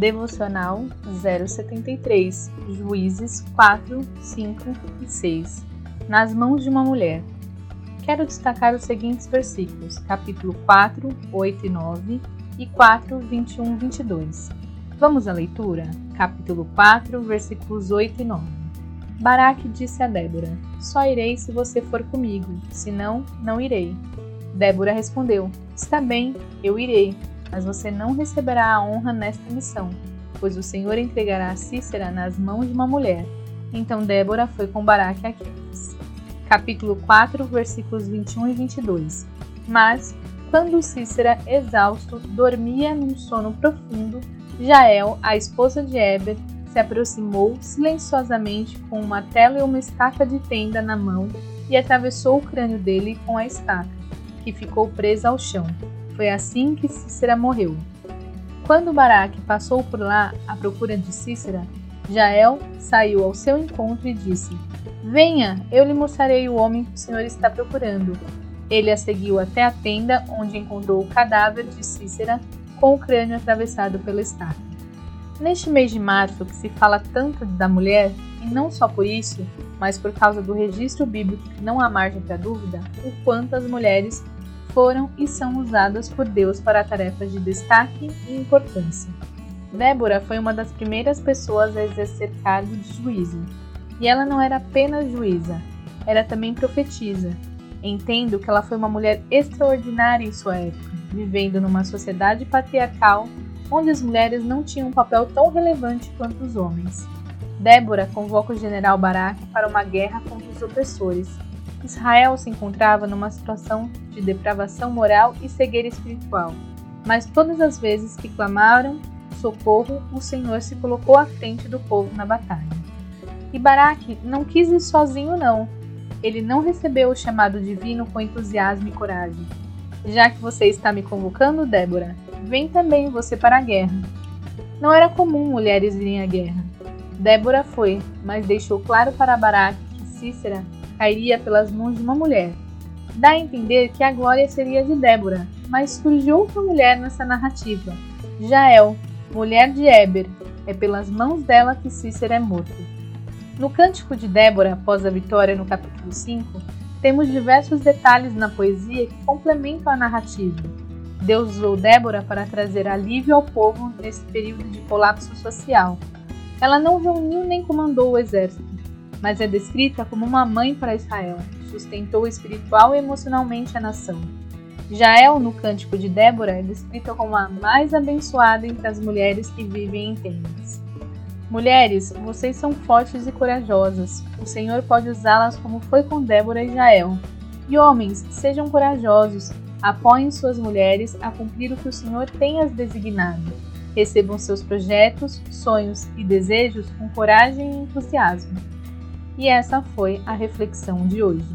Devocional 073, Juízes 4, 5 e 6. Nas mãos de uma mulher. Quero destacar os seguintes versículos, capítulo 4, 8 e 9 e 4, 21 e 22. Vamos à leitura? Capítulo 4, versículos 8 e 9. Baraque disse a Débora: Só irei se você for comigo, senão, não irei. Débora respondeu: Está bem, eu irei, mas você não receberá a honra nesta missão, pois o Senhor entregará Cícera nas mãos de uma mulher. Então Débora foi com Baraque a Quefas. Capítulo 4, versículos 21 e 22. Mas, quando Cícera, exausto, dormia num sono profundo, Jael, a esposa de Eber, se aproximou silenciosamente com uma tela e uma estaca de tenda na mão e atravessou o crânio dele com a estaca, que ficou presa ao chão. Foi assim que Cícera morreu. Quando Baraque passou por lá à procura de Cícera, Jael saiu ao seu encontro e disse: Venha, eu lhe mostrarei o homem que o senhor está procurando. Ele a seguiu até a tenda, onde encontrou o cadáver de Cícera com o crânio atravessado pela estaca. Neste mês de março, que se fala tanto da mulher, e não só por isso, mas por causa do registro bíblico que não há margem para dúvida, o quanto as mulheres foram e são usadas por Deus para tarefas de destaque e importância. Débora foi uma das primeiras pessoas a exercer cargo de juíza. E ela não era apenas juíza, era também profetisa. Entendo que ela foi uma mulher extraordinária em sua época, vivendo numa sociedade patriarcal onde as mulheres não tinham um papel tão relevante quanto os homens. Débora convoca o general Baraque para uma guerra contra os opressores. Israel se encontrava numa situação de depravação moral e cegueira espiritual, mas todas as vezes que clamaram socorro, o Senhor se colocou à frente do povo na batalha. E Baraque não quis ir sozinho, não. Ele não recebeu o chamado divino com entusiasmo e coragem. Já que você está me convocando, Débora, Vem também você para a guerra. Não era comum mulheres irem à guerra. Débora foi, mas deixou claro para Baraque que Cícera cairia pelas mãos de uma mulher. Dá a entender que a glória seria de Débora, mas surgiu outra mulher nessa narrativa, Jael, mulher de Éber. É pelas mãos dela que Cícera é morto. No Cântico de Débora, após a vitória no capítulo 5, temos diversos detalhes na poesia que complementam a narrativa. Deus usou Débora para trazer alívio ao povo nesse período de colapso social. Ela não reuniu nem comandou o exército, mas é descrita como uma mãe para Israel, sustentou espiritual e emocionalmente a nação. Jael, no Cântico de Débora, é descrita como a mais abençoada entre as mulheres que vivem em tendas. Mulheres, vocês são fortes e corajosas. O Senhor pode usá-las como foi com Débora e Jael. E homens, sejam corajosos, Apoiem suas mulheres a cumprir o que o Senhor tem as designado. Recebam seus projetos, sonhos e desejos com coragem e entusiasmo. E essa foi a reflexão de hoje.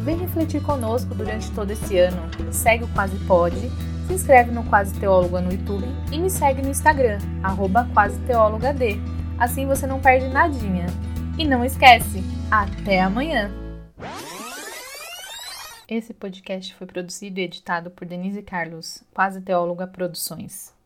Vem refletir conosco durante todo esse ano. Segue o Quase Pode, se inscreve no Quase Teóloga no YouTube e me segue no Instagram, arroba Quase Assim você não perde nadinha. E não esquece, até amanhã! Esse podcast foi produzido e editado por Denise Carlos, Quase Teóloga Produções.